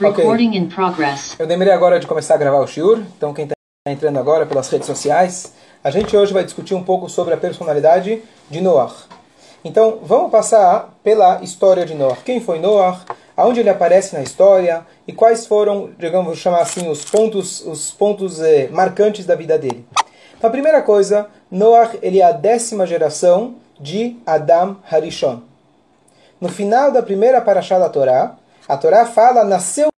Recording in progress. Eu demorei agora de começar a gravar o Shiur, então quem está entrando agora pelas redes sociais, a gente hoje vai discutir um pouco sobre a personalidade de Noah. Então, vamos passar pela história de Noah. Quem foi Noah? Aonde ele aparece na história e quais foram, digamos, chamar assim, os pontos, os pontos eh, marcantes da vida dele. Então, a primeira coisa, Noah ele é a décima geração de Adam Harishon. No final da primeira paraxá da Torá, a Torá fala, nasceu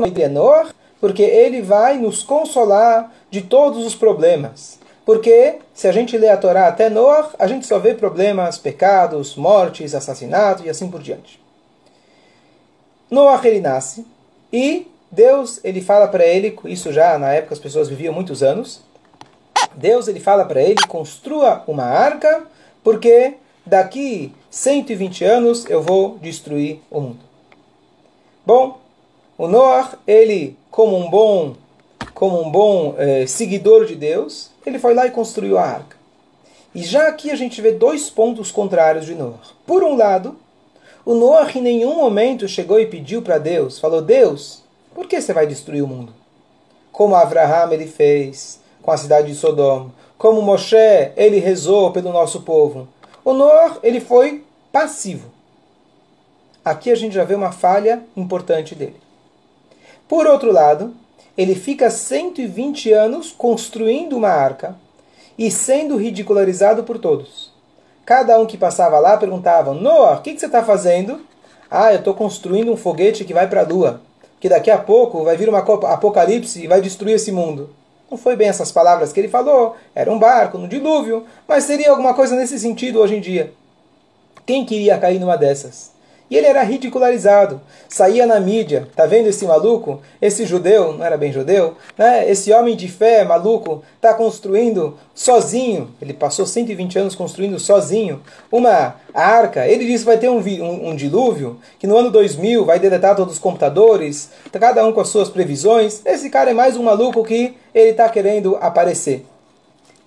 que Noah? Porque ele vai nos consolar de todos os problemas. Porque se a gente lê a Torá até Noah, a gente só vê problemas, pecados, mortes, assassinatos e assim por diante. Noah ele nasce e Deus ele fala para ele, isso já na época as pessoas viviam muitos anos. Deus ele fala para ele construa uma arca porque daqui 120 anos eu vou destruir o mundo. Bom, o Noah, ele, como um bom, como um bom eh, seguidor de Deus, ele foi lá e construiu a arca. E já aqui a gente vê dois pontos contrários de Noah. Por um lado, o Noah em nenhum momento chegou e pediu para Deus, falou, Deus, por que você vai destruir o mundo? Como Abraham ele fez com a cidade de Sodoma, como Moshe ele rezou pelo nosso povo. O Noah ele foi passivo. Aqui a gente já vê uma falha importante dele. Por outro lado, ele fica 120 anos construindo uma arca e sendo ridicularizado por todos. Cada um que passava lá perguntava: Noah, o que, que você está fazendo? Ah, eu estou construindo um foguete que vai para a lua, que daqui a pouco vai vir uma apocalipse e vai destruir esse mundo. Não foi bem essas palavras que ele falou, era um barco no dilúvio, mas seria alguma coisa nesse sentido hoje em dia. Quem queria cair numa dessas? E ele era ridicularizado, saía na mídia, tá vendo esse maluco? Esse judeu, não era bem judeu, né? Esse homem de fé maluco está construindo sozinho, ele passou 120 anos construindo sozinho uma arca. Ele disse que vai ter um, um, um dilúvio, que no ano 2000 vai deletar todos os computadores, cada um com as suas previsões. Esse cara é mais um maluco que ele está querendo aparecer.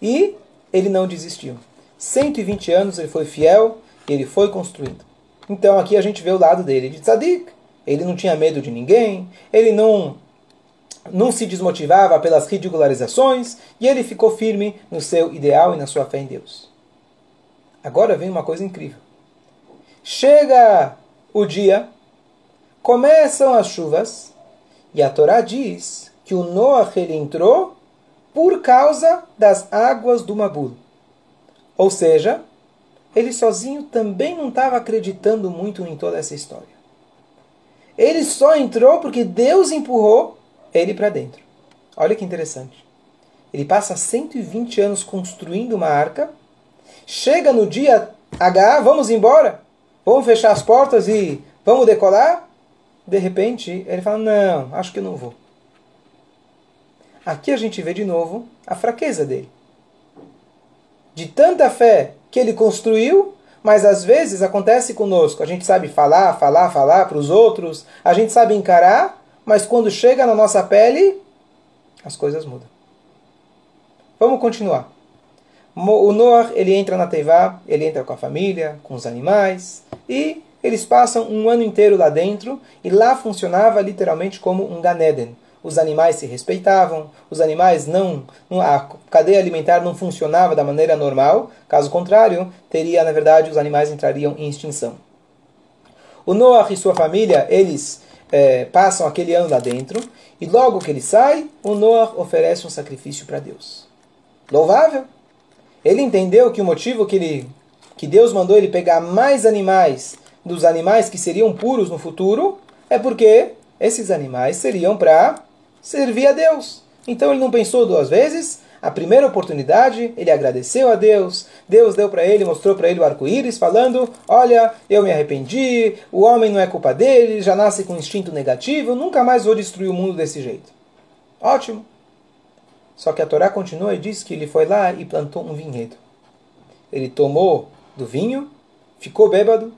E ele não desistiu. 120 anos ele foi fiel e ele foi construindo. Então aqui a gente vê o lado dele de tzadik. Ele não tinha medo de ninguém, ele não, não se desmotivava pelas ridicularizações e ele ficou firme no seu ideal e na sua fé em Deus. Agora vem uma coisa incrível. Chega o dia, começam as chuvas e a Torá diz que o Noah ele entrou por causa das águas do Mabul. Ou seja, ele sozinho também não estava acreditando muito em toda essa história. Ele só entrou porque Deus empurrou ele para dentro. Olha que interessante. Ele passa 120 anos construindo uma arca, chega no dia H, vamos embora, vamos fechar as portas e vamos decolar. De repente, ele fala: Não, acho que eu não vou. Aqui a gente vê de novo a fraqueza dele. De tanta fé que ele construiu, mas às vezes acontece conosco. A gente sabe falar, falar, falar para os outros, a gente sabe encarar, mas quando chega na nossa pele, as coisas mudam. Vamos continuar. O Noah, ele entra na Teivá, ele entra com a família, com os animais, e eles passam um ano inteiro lá dentro, e lá funcionava literalmente como um Ganeden os animais se respeitavam, os animais não, não, a cadeia alimentar não funcionava da maneira normal, caso contrário, teria, na verdade, os animais entrariam em extinção. O Noah e sua família, eles é, passam aquele ano lá dentro, e logo que ele sai, o Noah oferece um sacrifício para Deus. Louvável! Ele entendeu que o motivo que, ele, que Deus mandou ele pegar mais animais dos animais que seriam puros no futuro é porque esses animais seriam para servir a Deus. Então ele não pensou duas vezes. A primeira oportunidade, ele agradeceu a Deus. Deus deu para ele, mostrou para ele o arco-íris, falando: Olha, eu me arrependi, o homem não é culpa dele, já nasce com instinto negativo, nunca mais vou destruir o mundo desse jeito. Ótimo. Só que a Torá continua e diz que ele foi lá e plantou um vinhedo. Ele tomou do vinho, ficou bêbado,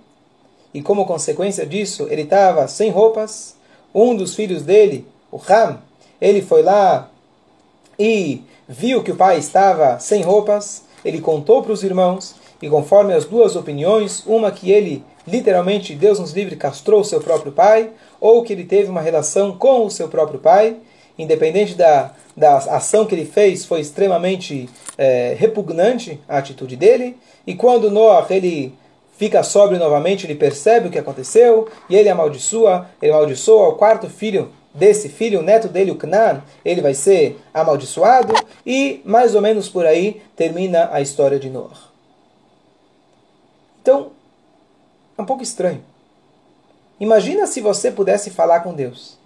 e como consequência disso, ele estava sem roupas. Um dos filhos dele, o Ram, ele foi lá e viu que o pai estava sem roupas, ele contou para os irmãos, e conforme as duas opiniões, uma que ele literalmente, Deus nos livre, castrou seu próprio pai, ou que ele teve uma relação com o seu próprio pai, independente da, da ação que ele fez, foi extremamente é, repugnante a atitude dele. E quando Noah ele fica sóbrio novamente, ele percebe o que aconteceu e ele amaldiçoa, ele amaldiçoa o quarto filho desse filho, o neto dele, o Canaã, ele vai ser amaldiçoado e mais ou menos por aí termina a história de Noah. Então, é um pouco estranho. Imagina se você pudesse falar com Deus.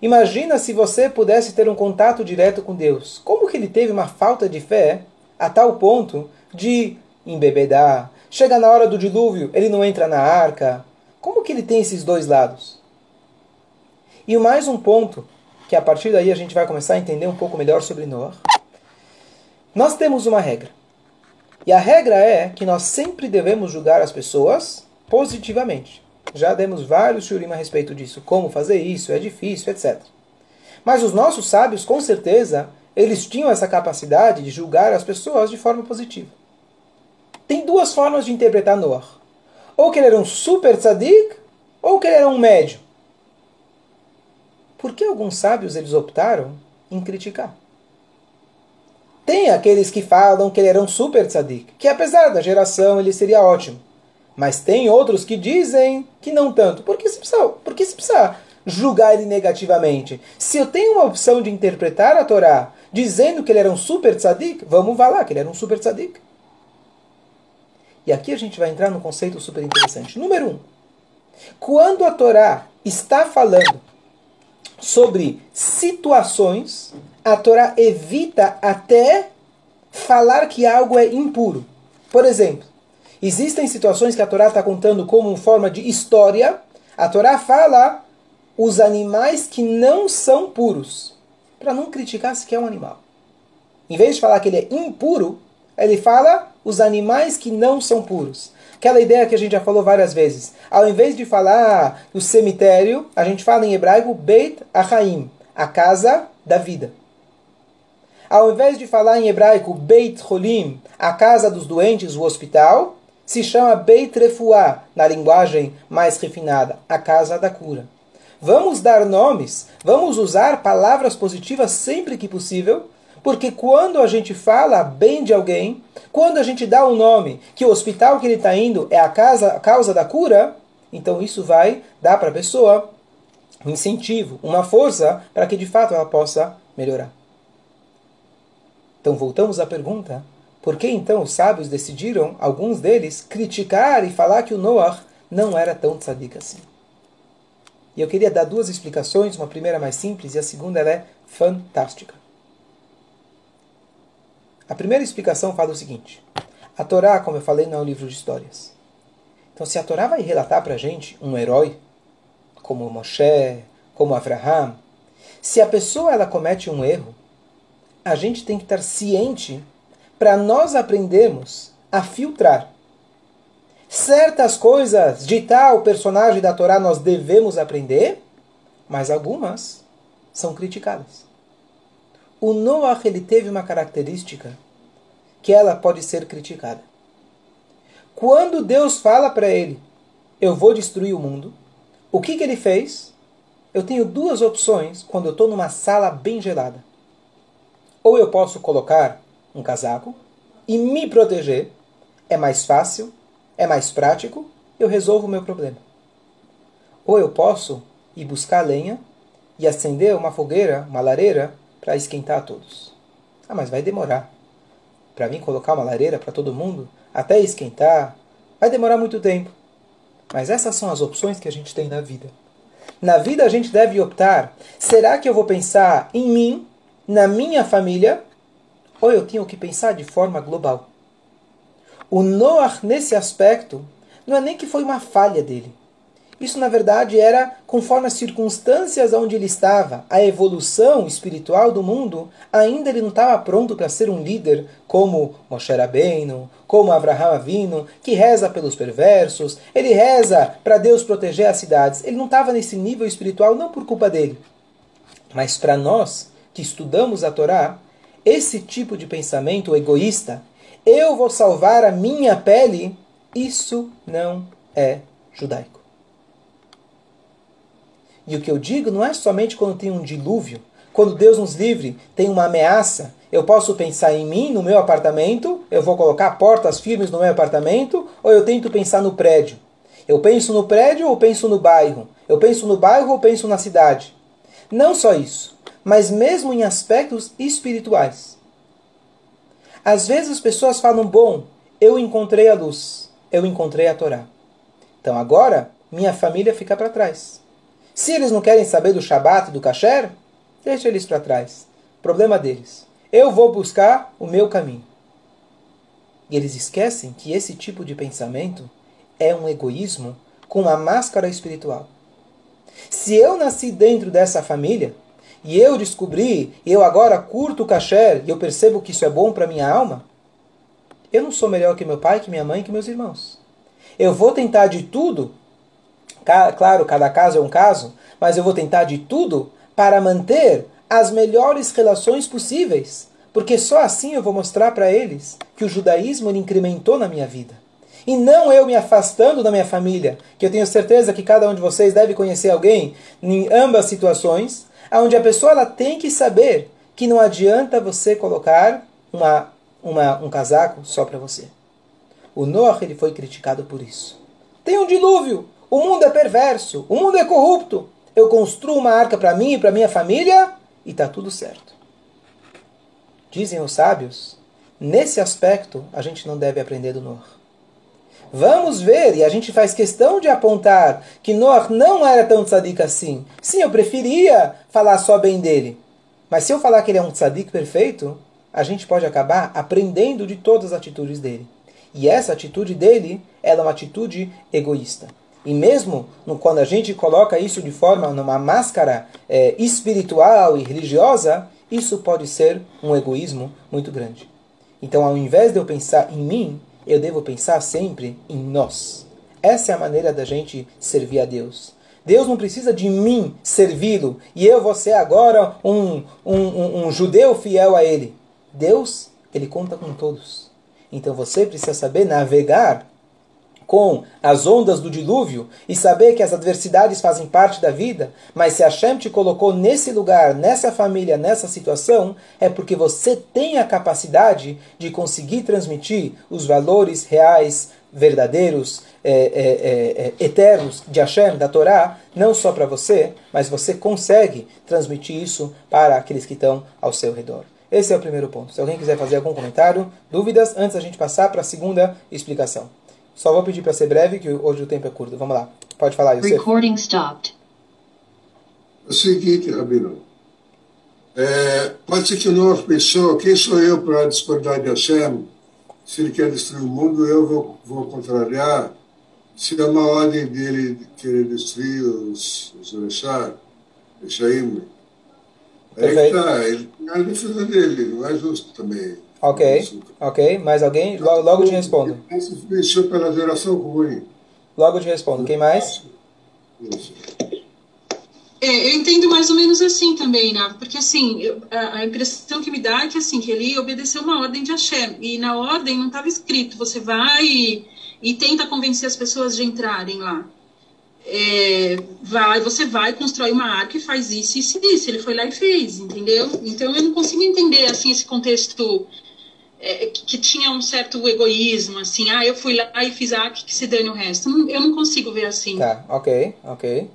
Imagina se você pudesse ter um contato direto com Deus. Como que ele teve uma falta de fé a tal ponto de embebedar? Chega na hora do dilúvio, ele não entra na arca. Como que ele tem esses dois lados? E mais um ponto, que a partir daí a gente vai começar a entender um pouco melhor sobre Noah. Nós temos uma regra. E a regra é que nós sempre devemos julgar as pessoas positivamente. Já demos vários shurim a respeito disso, como fazer isso, é difícil, etc. Mas os nossos sábios, com certeza, eles tinham essa capacidade de julgar as pessoas de forma positiva. Tem duas formas de interpretar Noah. Ou que ele era um super tzadik, ou que ele era um médio. Por que alguns sábios eles optaram em criticar? Tem aqueles que falam que ele era um super tzadik, que apesar da geração ele seria ótimo. Mas tem outros que dizem que não tanto. Por que se precisa, por que se precisa julgar ele negativamente? Se eu tenho uma opção de interpretar a Torá dizendo que ele era um super tzadik, vamos falar que ele era um super tzadik. E aqui a gente vai entrar num conceito super interessante. Número um, quando a Torá está falando sobre situações, a Torá evita até falar que algo é impuro. Por exemplo, Existem situações que a Torá está contando como forma de história. A Torá fala os animais que não são puros, para não criticar se é um animal. Em vez de falar que ele é impuro, ele fala os animais que não são puros. Aquela ideia que a gente já falou várias vezes. Ao invés de falar o cemitério, a gente fala em hebraico Beit Achaim, a casa da vida. Ao invés de falar em hebraico Beit Cholim, a casa dos doentes, o hospital, se chama Beit Refuah, na linguagem mais refinada, a casa da cura. Vamos dar nomes, vamos usar palavras positivas sempre que possível, porque quando a gente fala bem de alguém, quando a gente dá um nome, que o hospital que ele está indo é a, casa, a causa da cura, então isso vai dar para a pessoa um incentivo, uma força para que de fato ela possa melhorar. Então voltamos à pergunta por que então os sábios decidiram, alguns deles, criticar e falar que o Noah não era tão tzadik assim? E eu queria dar duas explicações, uma primeira mais simples e a segunda é fantástica. A primeira explicação fala o seguinte: a Torá, como eu falei, não é um livro de histórias. Então, se a Torá vai relatar para a gente um herói, como Moshe, como Abraham, se a pessoa ela comete um erro, a gente tem que estar ciente para nós aprendermos a filtrar. Certas coisas de tal personagem da Torá nós devemos aprender, mas algumas são criticadas. O Noah ele teve uma característica que ela pode ser criticada. Quando Deus fala para ele, eu vou destruir o mundo, o que, que ele fez? Eu tenho duas opções quando eu estou numa sala bem gelada. Ou eu posso colocar um casaco e me proteger, é mais fácil, é mais prático, eu resolvo o meu problema. Ou eu posso ir buscar lenha e acender uma fogueira, uma lareira, para esquentar a todos. Ah, mas vai demorar. Para mim colocar uma lareira para todo mundo, até esquentar, vai demorar muito tempo. Mas essas são as opções que a gente tem na vida. Na vida a gente deve optar: será que eu vou pensar em mim, na minha família, ou eu tenho que pensar de forma global. O Noah, nesse aspecto, não é nem que foi uma falha dele. Isso, na verdade, era conforme as circunstâncias onde ele estava, a evolução espiritual do mundo, ainda ele não estava pronto para ser um líder como Moshe Rabbeinu, como Abraham Avino, que reza pelos perversos, ele reza para Deus proteger as cidades. Ele não estava nesse nível espiritual não por culpa dele. Mas para nós, que estudamos a Torá, esse tipo de pensamento egoísta, eu vou salvar a minha pele, isso não é judaico. E o que eu digo não é somente quando tem um dilúvio, quando Deus nos livre, tem uma ameaça, eu posso pensar em mim, no meu apartamento, eu vou colocar portas firmes no meu apartamento, ou eu tento pensar no prédio. Eu penso no prédio ou penso no bairro? Eu penso no bairro ou penso na cidade? Não só isso, mas mesmo em aspectos espirituais. Às vezes as pessoas falam: Bom, eu encontrei a luz, eu encontrei a Torá. Então agora minha família fica para trás. Se eles não querem saber do Shabat e do Kasher, deixa eles para trás. Problema deles. Eu vou buscar o meu caminho. E eles esquecem que esse tipo de pensamento é um egoísmo com uma máscara espiritual. Se eu nasci dentro dessa família e eu descobri, eu agora curto o kasher e eu percebo que isso é bom para minha alma, eu não sou melhor que meu pai, que minha mãe, que meus irmãos. Eu vou tentar de tudo, claro, cada caso é um caso, mas eu vou tentar de tudo para manter as melhores relações possíveis, porque só assim eu vou mostrar para eles que o judaísmo incrementou na minha vida. E não eu me afastando da minha família, que eu tenho certeza que cada um de vocês deve conhecer alguém em ambas situações, onde a pessoa ela tem que saber que não adianta você colocar uma, uma, um casaco só para você. O Noah ele foi criticado por isso. Tem um dilúvio, o mundo é perverso, o mundo é corrupto. Eu construo uma arca para mim e para minha família e está tudo certo. Dizem os sábios, nesse aspecto a gente não deve aprender do Noah. Vamos ver, e a gente faz questão de apontar que Noah não era tão tzadik assim. Sim, eu preferia falar só bem dele. Mas se eu falar que ele é um tzadik perfeito, a gente pode acabar aprendendo de todas as atitudes dele. E essa atitude dele é uma atitude egoísta. E mesmo no, quando a gente coloca isso de forma numa máscara é, espiritual e religiosa, isso pode ser um egoísmo muito grande. Então, ao invés de eu pensar em mim, eu devo pensar sempre em nós. Essa é a maneira da gente servir a Deus. Deus não precisa de mim servi-lo e eu vou ser agora um, um, um, um judeu fiel a Ele. Deus, Ele conta com todos. Então você precisa saber navegar com as ondas do dilúvio e saber que as adversidades fazem parte da vida, mas se Hashem te colocou nesse lugar, nessa família, nessa situação, é porque você tem a capacidade de conseguir transmitir os valores reais, verdadeiros, é, é, é, é eternos de Hashem, da Torá, não só para você, mas você consegue transmitir isso para aqueles que estão ao seu redor. Esse é o primeiro ponto. Se alguém quiser fazer algum comentário, dúvidas, antes a gente passar para a segunda explicação. Só vou pedir para ser breve, que hoje o tempo é curto. Vamos lá. Pode falar, Yosef. Recording stopped. É o seguinte, Rabino. É, pode ser que o novo pensou, quem sou eu para discordar de Hashem? Se ele quer destruir o mundo, eu vou, vou contrariar. Se é uma ordem dele querer destruir os, os Rechaim, aí que tá, ele é a defesa dele, não é justo também. Ok, ok. Mais alguém? Logo, logo te respondo. Isso pela geração ruim. Logo te respondo. Quem mais? É, eu entendo mais ou menos assim também, Nava, porque assim, eu, a, a, impressão que me dá é que assim, que ele obedeceu uma ordem de Hashem, e na ordem não estava escrito, você vai e, e, tenta convencer as pessoas de entrarem lá. É, vai, você vai, constrói uma arca e faz isso, isso e isso. Ele foi lá e fez, entendeu? Então eu não consigo entender assim esse contexto é, que, que, tinha um certo egoísmo, assim, ah, eu fui lá e fiz a que, que se dane o resto. Eu não consigo ver assim. Tá, ok, ok.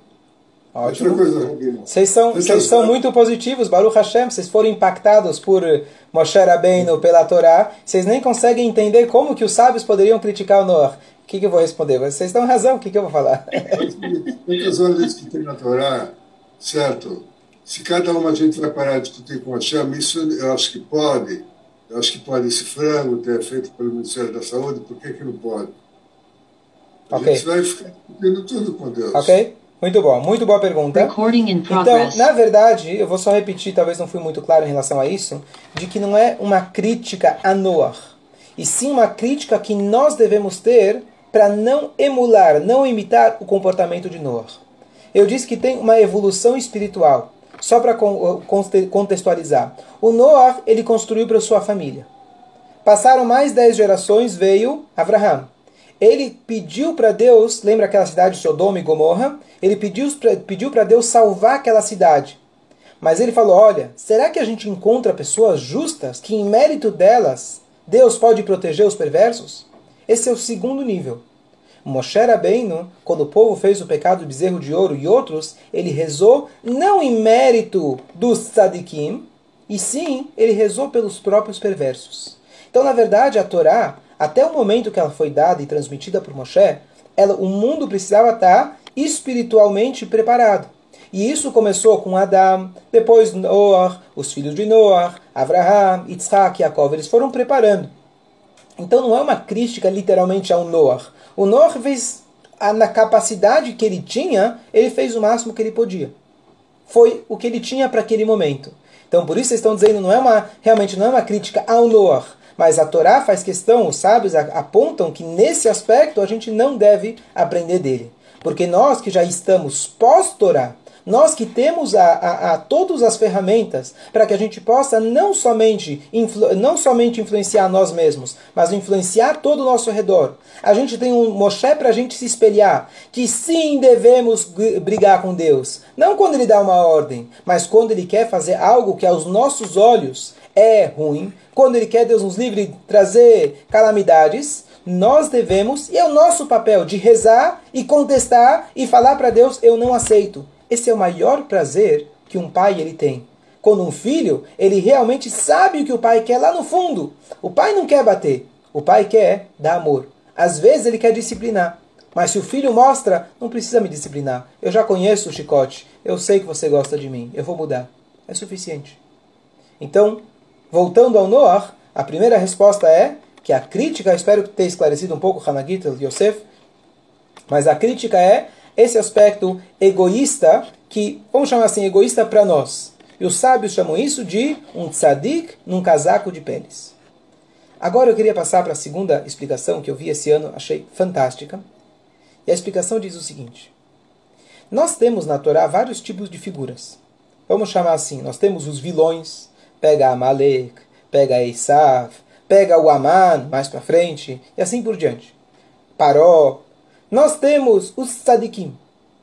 Ótimo. Vocês são, vocês são muito positivos, Baruch Hashem. Vocês foram impactados por Moshe Rabbeinu, pela Torá. Vocês nem conseguem entender como que os sábios poderiam criticar o Noah. O que, que eu vou responder? Vocês têm razão, o que, que eu vou falar? Quantas horas que tem na Torá, certo? Se cada uma a gente vai parar de discutir com Hashem, isso eu acho que pode eu acho que pode esse frango ter feito pelo Ministério da Saúde, por que, que não pode? A okay. gente vai ficar discutindo tudo com Deus. Ok. Muito bom, muito boa pergunta. Então, na verdade, eu vou só repetir, talvez não fui muito claro em relação a isso, de que não é uma crítica a Noah, e sim uma crítica que nós devemos ter para não emular, não imitar o comportamento de Noah. Eu disse que tem uma evolução espiritual. Só para contextualizar. O Noah, ele construiu para sua família. Passaram mais dez gerações, veio Abraham. ele pediu para Deus, lembra aquela cidade de Sodoma e Gomorra? Ele pediu para pediu Deus salvar aquela cidade. Mas ele falou: Olha, será que a gente encontra pessoas justas que, em mérito delas, Deus pode proteger os perversos? Esse é o segundo nível. Moshe Rabbeinu, quando o povo fez o pecado do bezerro de ouro e outros, ele rezou não em mérito dos tzadikim, e sim, ele rezou pelos próprios perversos. Então, na verdade, a Torá, até o momento que ela foi dada e transmitida por Moshe, ela, o mundo precisava estar espiritualmente preparado. E isso começou com Adão, depois Noah, os filhos de Noah, Abraham, Yitzhak, Yaakov, eles foram preparando. Então não é uma crítica literalmente ao Noah. O fez, na capacidade que ele tinha, ele fez o máximo que ele podia. Foi o que ele tinha para aquele momento. Então por isso vocês estão dizendo, não é uma, realmente não é uma crítica ao Noah. Mas a Torá faz questão, os sábios apontam que nesse aspecto a gente não deve aprender dele. Porque nós que já estamos pós-Torá, nós que temos a, a, a todas as ferramentas para que a gente possa não somente, influ, não somente influenciar nós mesmos, mas influenciar todo o nosso redor. A gente tem um Moshe para a gente se espelhar, que sim devemos brigar com Deus. Não quando ele dá uma ordem, mas quando ele quer fazer algo que aos nossos olhos é ruim, quando ele quer Deus nos livre de trazer calamidades, nós devemos, e é o nosso papel, de rezar e contestar e falar para Deus: eu não aceito. Esse é o maior prazer que um pai ele tem. Quando um filho, ele realmente sabe o que o pai quer lá no fundo. O pai não quer bater, o pai quer dar amor. Às vezes ele quer disciplinar. Mas se o filho mostra, não precisa me disciplinar. Eu já conheço o chicote. Eu sei que você gosta de mim. Eu vou mudar. É suficiente. Então, voltando ao Noah, a primeira resposta é que a crítica, espero ter esclarecido um pouco Hanagita Yosef, mas a crítica é esse aspecto egoísta, que vamos chamar assim, egoísta para nós. E os sábios chamam isso de um tzadik num casaco de peles. Agora eu queria passar para a segunda explicação que eu vi esse ano, achei fantástica. E a explicação diz o seguinte: Nós temos na Torá vários tipos de figuras. Vamos chamar assim: nós temos os vilões, pega Amalek, pega Esav, pega o Aman mais para frente, e assim por diante. Paró, nós temos os tzadikim,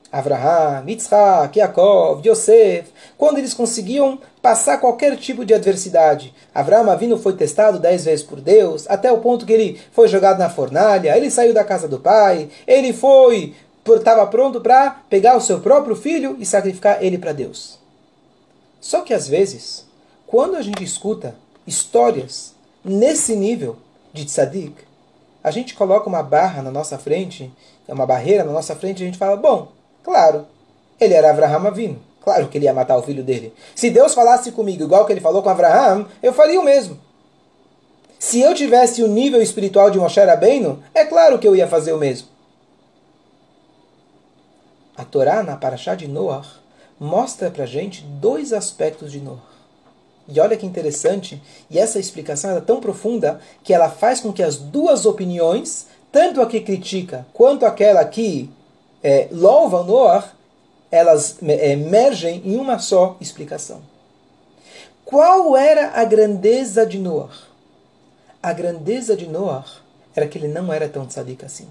Avraham, Yitzhak, Yaakov, Yosef, quando eles conseguiam passar qualquer tipo de adversidade. Avraham Avinu foi testado dez vezes por Deus, até o ponto que ele foi jogado na fornalha, ele saiu da casa do pai, ele foi, estava pronto para pegar o seu próprio filho e sacrificar ele para Deus. Só que às vezes, quando a gente escuta histórias nesse nível de tzadik, a gente coloca uma barra na nossa frente é uma barreira na nossa frente, a gente fala, bom, claro, ele era Abraham Avino. Claro que ele ia matar o filho dele. Se Deus falasse comigo igual que ele falou com Abraham, eu faria o mesmo. Se eu tivesse o nível espiritual de Moshe Rabbeinu, é claro que eu ia fazer o mesmo. A Torá, na Parashá de Noah, mostra pra gente dois aspectos de Noah. E olha que interessante, e essa explicação é tão profunda que ela faz com que as duas opiniões tanto a que critica quanto aquela que é, louva Noah, elas é, emergem em uma só explicação. Qual era a grandeza de Noah? A grandeza de Noah era que ele não era tão tzadik assim.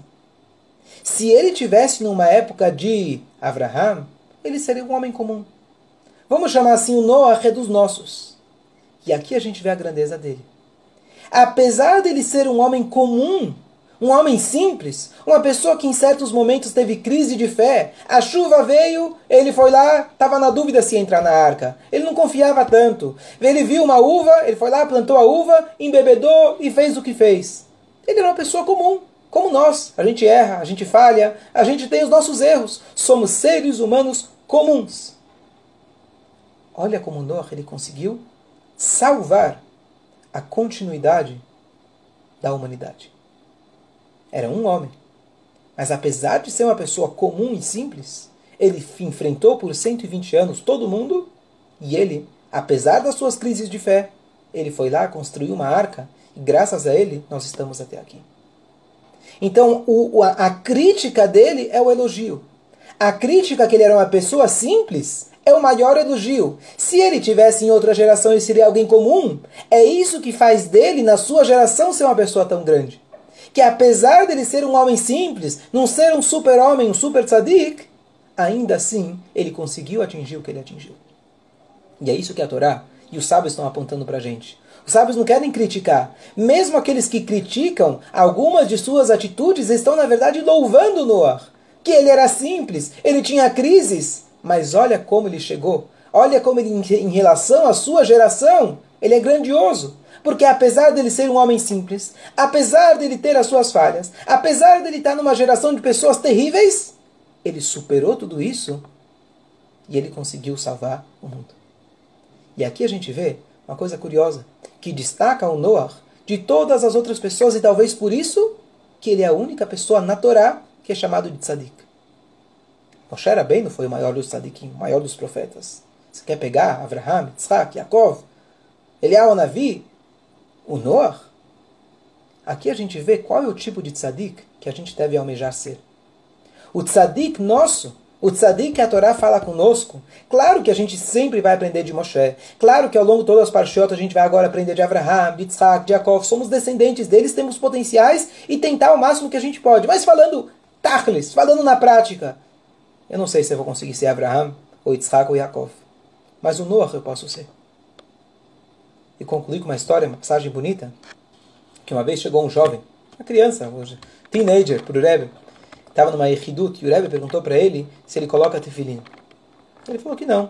Se ele tivesse numa época de Abraham, ele seria um homem comum. Vamos chamar assim o Noah é dos nossos. E aqui a gente vê a grandeza dele. Apesar dele ser um homem comum, um homem simples, uma pessoa que em certos momentos teve crise de fé. A chuva veio, ele foi lá, estava na dúvida se entrar na arca. Ele não confiava tanto. Ele viu uma uva, ele foi lá, plantou a uva, embebedou e fez o que fez. Ele era uma pessoa comum, como nós. A gente erra, a gente falha, a gente tem os nossos erros. Somos seres humanos comuns. Olha como Noah ele conseguiu salvar a continuidade da humanidade era um homem. Mas apesar de ser uma pessoa comum e simples, ele enfrentou por 120 anos todo mundo e ele, apesar das suas crises de fé, ele foi lá, construiu uma arca e graças a ele nós estamos até aqui. Então o, a, a crítica dele é o elogio. A crítica que ele era uma pessoa simples é o maior elogio. Se ele tivesse em outra geração e seria alguém comum, é isso que faz dele, na sua geração, ser uma pessoa tão grande. Que apesar dele ser um homem simples, não ser um super-homem, um super tzadik, ainda assim ele conseguiu atingir o que ele atingiu. E é isso que a Torá e os sábios estão apontando para a gente. Os sábios não querem criticar. Mesmo aqueles que criticam algumas de suas atitudes estão, na verdade, louvando Noah. Que ele era simples, ele tinha crises, mas olha como ele chegou. Olha como ele, em relação à sua geração, ele é grandioso. Porque apesar dele ser um homem simples, apesar dele ter as suas falhas, apesar dele estar numa geração de pessoas terríveis, ele superou tudo isso e ele conseguiu salvar o mundo. E aqui a gente vê uma coisa curiosa, que destaca o Noah de todas as outras pessoas e talvez por isso que ele é a única pessoa na Torá que é chamado de tzadik. Moshe Rabbeinu foi o maior dos tzadikim, o maior dos profetas. Você quer pegar Abraham, Yitzhak, Yaakov, Eliyahu Navi, o Noah? Aqui a gente vê qual é o tipo de tzadik que a gente deve almejar ser. O tzadik nosso, o tzadik que a Torá fala conosco, claro que a gente sempre vai aprender de Moshe, claro que ao longo de todas as parshiotas a gente vai agora aprender de Abraham, de Yitzhak, de Yaakov, somos descendentes deles, temos potenciais e tentar o máximo que a gente pode. Mas falando tachlis, falando na prática, eu não sei se eu vou conseguir ser Abraham, ou Yitzhak, ou Yaakov. Mas o Noah eu posso ser. E concluir com uma história, uma passagem bonita, que uma vez chegou um jovem, uma criança, um teenager, para o Rebbe, estava numa Echidut, e o Rebbe perguntou para ele se ele coloca tefilim. Ele falou que não.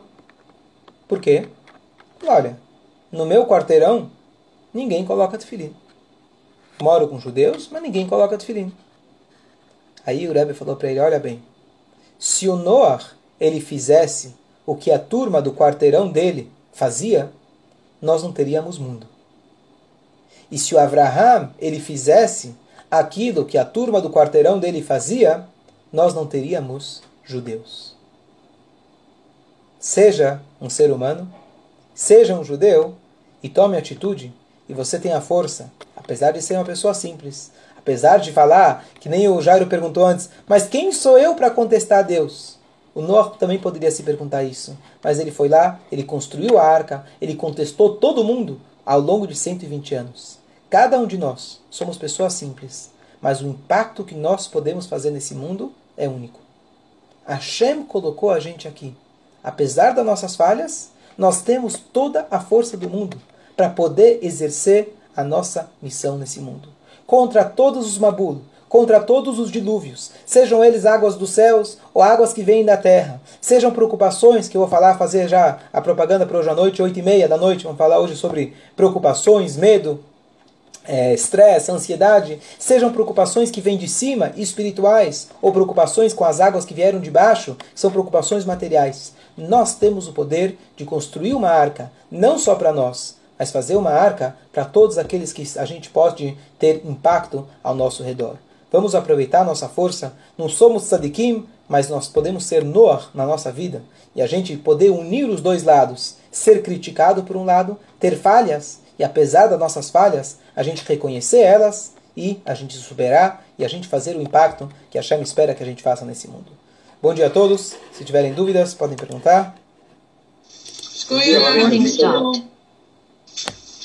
Por quê? Olha, no meu quarteirão, ninguém coloca tefilim. Moro com judeus, mas ninguém coloca tefilim. Aí o Rebbe falou para ele, olha bem, se o Noah ele fizesse o que a turma do quarteirão dele fazia, nós não teríamos mundo. E se o Abraham ele fizesse aquilo que a turma do quarteirão dele fazia, nós não teríamos judeus. Seja um ser humano, seja um judeu e tome atitude e você tenha força, apesar de ser uma pessoa simples, apesar de falar que nem o Jairo perguntou antes, mas quem sou eu para contestar a Deus? O Noah também poderia se perguntar isso. Mas ele foi lá, ele construiu a arca, ele contestou todo mundo ao longo de 120 anos. Cada um de nós somos pessoas simples, mas o impacto que nós podemos fazer nesse mundo é único. Hashem colocou a gente aqui. Apesar das nossas falhas, nós temos toda a força do mundo para poder exercer a nossa missão nesse mundo. Contra todos os Mabul, contra todos os dilúvios, sejam eles águas dos céus ou águas que vêm da terra, sejam preocupações, que eu vou falar, fazer já a propaganda para hoje à noite, oito e meia da noite, vamos falar hoje sobre preocupações, medo, é, estresse, é, ansiedade, sejam preocupações que vêm de cima, espirituais, ou preocupações com as águas que vieram de baixo, são preocupações materiais. Nós temos o poder de construir uma arca, não só para nós, mas fazer uma arca para todos aqueles que a gente pode ter impacto ao nosso redor. Vamos aproveitar nossa força. Não somos tzadikim, mas nós podemos ser Noah na nossa vida. E a gente poder unir os dois lados. Ser criticado por um lado, ter falhas, e apesar das nossas falhas, a gente reconhecer elas e a gente superar e a gente fazer o impacto que a Shem espera que a gente faça nesse mundo. Bom dia a todos. Se tiverem dúvidas, podem perguntar. Recording stopped.